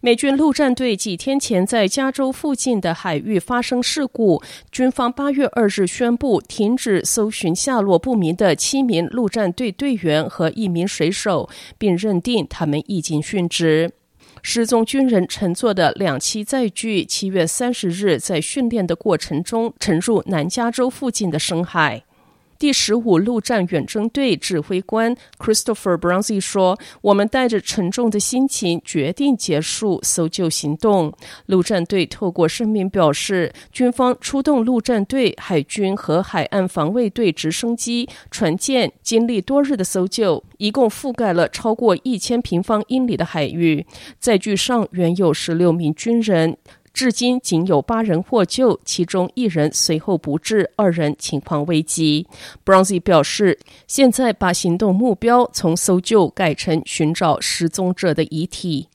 美军陆战队几天前在加州附近的海域发生事故，军方八月二日宣布停止搜寻下落不明的七名陆战队队员和一名水手，并认定他们已经殉职。失踪军人乘坐的两栖载具，七月三十日在训练的过程中沉入南加州附近的深海。第十五陆战远征队指挥官 Christopher Brownsy 说：“我们带着沉重的心情决定结束搜救行动。陆战队透过声明表示，军方出动陆战队、海军和海岸防卫队直升机、船舰，经历多日的搜救，一共覆盖了超过一千平方英里的海域。载具上原有十六名军人。”至今仅有八人获救，其中一人随后不治，二人情况危急。Bronzy 表示，现在把行动目标从搜救改成寻找失踪者的遗体。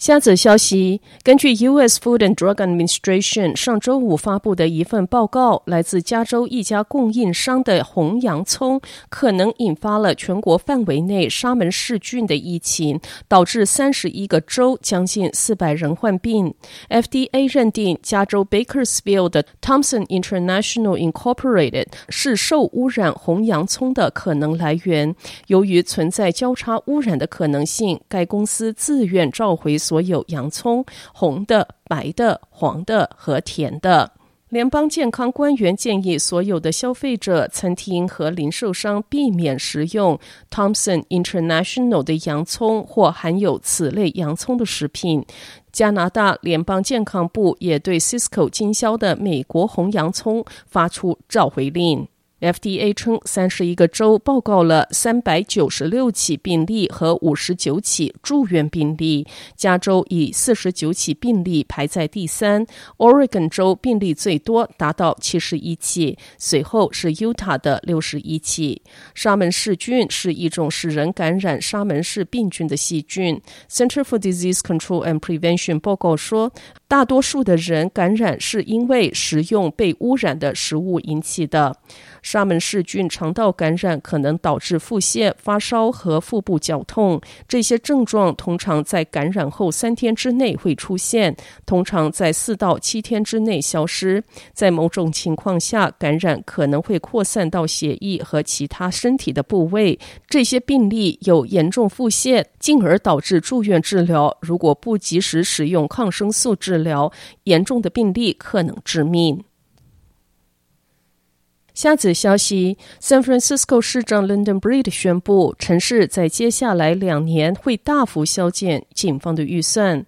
下则消息，根据 U.S. Food and Drug Administration 上周五发布的一份报告，来自加州一家供应商的红洋葱可能引发了全国范围内沙门氏菌的疫情，导致三十一个州将近四百人患病。FDA 认定加州 Bakersfield Thompson International Incorporated 是受污染红洋葱的可能来源。由于存在交叉污染的可能性，该公司自愿召回。所有洋葱，红的、白的、黄的和甜的。联邦健康官员建议所有的消费者、餐厅和零售商避免食用 Thompson International 的洋葱或含有此类洋葱的食品。加拿大联邦健康部也对 Cisco 经销的美国红洋葱发出召回令。FDA 称，三十一个州报告了三百九十六起病例和五十九起住院病例，加州以四十九起病例排在第三，Oregon 州病例最多，达到七十一起，随后是 Utah 的六十一起。沙门氏菌是一种使人感染沙门氏病菌的细菌。Center for Disease Control and Prevention 报告说，大多数的人感染是因为食用被污染的食物引起的。沙门氏菌肠道感染可能导致腹泻、发烧和腹部绞痛，这些症状通常在感染后三天之内会出现，通常在四到七天之内消失。在某种情况下，感染可能会扩散到血液和其他身体的部位。这些病例有严重腹泻，进而导致住院治疗。如果不及时使用抗生素治疗，严重的病例可能致命。下则消息：San Francisco 市长 London Breed 宣布，城市在接下来两年会大幅削减警方的预算。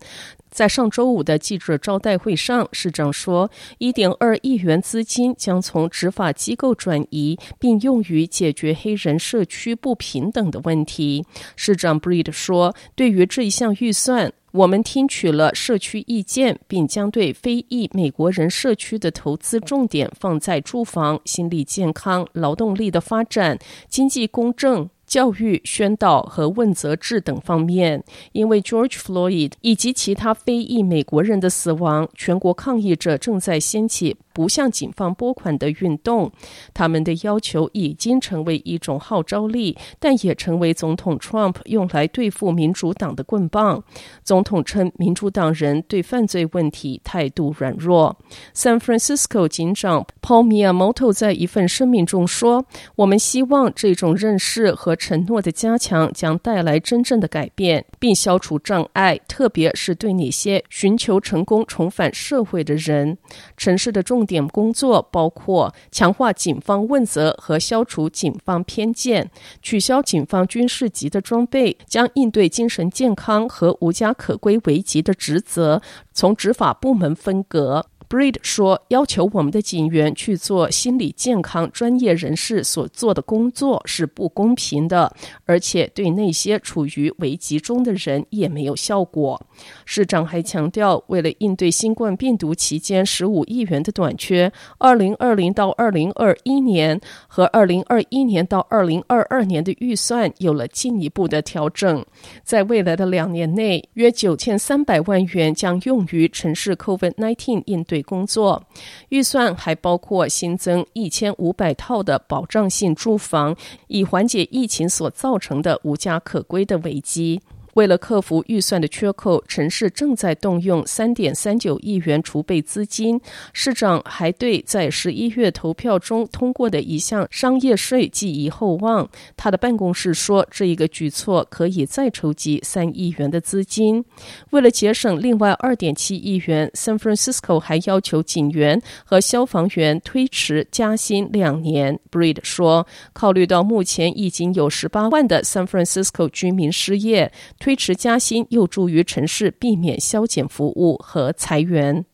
在上周五的记者招待会上，市长说，一点二亿元资金将从执法机构转移，并用于解决黑人社区不平等的问题。市长 Breed 说，对于这一项预算，我们听取了社区意见，并将对非裔美国人社区的投资重点放在住房、心理健康、劳动力的发展、经济公正。教育、宣导和问责制等方面，因为 George Floyd 以及其他非裔美国人的死亡，全国抗议者正在掀起不向警方拨款的运动。他们的要求已经成为一种号召力，但也成为总统 Trump 用来对付民主党的棍棒。总统称，民主党人对犯罪问题态度软弱。San Francisco 警长 Paul Miyamoto 在一份声明中说：“我们希望这种认识和。”承诺的加强将带来真正的改变，并消除障碍，特别是对那些寻求成功重返社会的人。城市的重点工作包括强化警方问责和消除警方偏见，取消警方军事级的装备，将应对精神健康和无家可归危急的职责从执法部门分隔。Breed 说：“要求我们的警员去做心理健康专业人士所做的工作是不公平的，而且对那些处于危急中的人也没有效果。”市长还强调，为了应对新冠病毒期间十五亿元的短缺，二零二零到二零二一年和二零二一年到二零二二年的预算有了进一步的调整。在未来的两年内，约九千三百万元将用于城市 COVID-19 应对工作。预算还包括新增一千五百套的保障性住房，以缓解疫情所造成的无家可归的危机。为了克服预算的缺口，城市正在动用三点三九亿元储备资金。市长还对在十一月投票中通过的一项商业税寄予厚望。他的办公室说，这一个举措可以再筹集三亿元的资金。为了节省另外二点七亿元，San Francisco 还要求警员和消防员推迟加薪两年。Breed 说，考虑到目前已经有十八万的 San Francisco 居民失业。推迟加薪有助于城市避免削减服务和裁员。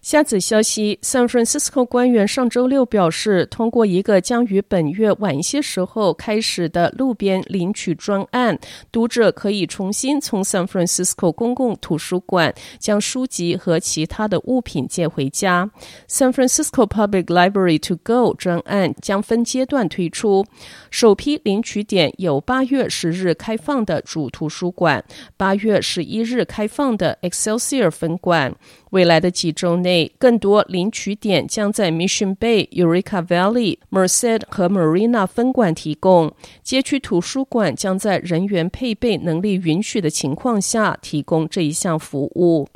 下子消息，San Francisco 官员上周六表示，通过一个将于本月晚些时候开始的路边领取专案，读者可以重新从 San Francisco 公共图书馆将书籍和其他的物品借回家。San Francisco Public Library to Go 专案将分阶段推出，首批领取点有八月十日开放的主图书馆，八月十一日开放的 Excelsior 分馆。未来的几周内，更多领取点将在 Mission Bay、Eureka Valley、Merced 和 Marina 分馆提供。街区图书馆将在人员配备能力允许的情况下提供这一项服务。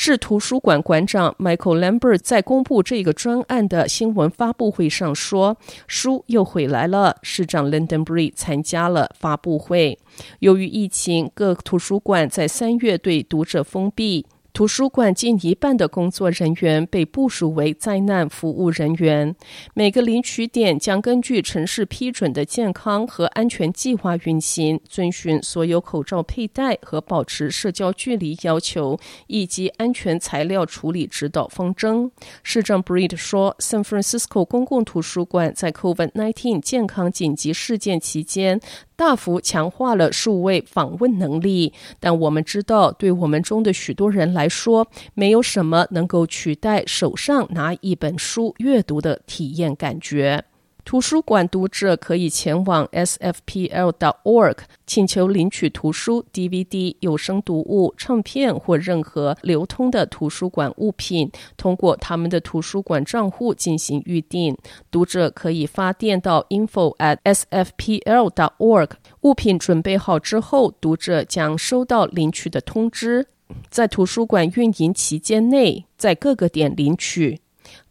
市图书馆馆长 Michael Lambert 在公布这个专案的新闻发布会上说：“书又回来了。”市长 London Breed 参加了发布会。由于疫情，各图书馆在三月对读者封闭。图书馆近一半的工作人员被部署为灾难服务人员。每个领取点将根据城市批准的健康和安全计划运行，遵循所有口罩佩戴和保持社交距离要求，以及安全材料处理指导方针。市长 Breed 说：“San Francisco 公共图书馆在 COVID-19 健康紧急事件期间。”大幅强化了数位访问能力，但我们知道，对我们中的许多人来说，没有什么能够取代手上拿一本书阅读的体验感觉。图书馆读者可以前往 sfp l. dot org 请求领取图书、DVD、有声读物、唱片或任何流通的图书馆物品，通过他们的图书馆账户进行预订。读者可以发电到 info at sfp l. dot org。物品准备好之后，读者将收到领取的通知，在图书馆运营期间内，在各个点领取。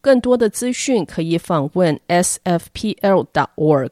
更多的资讯可以访问 sfpl.org。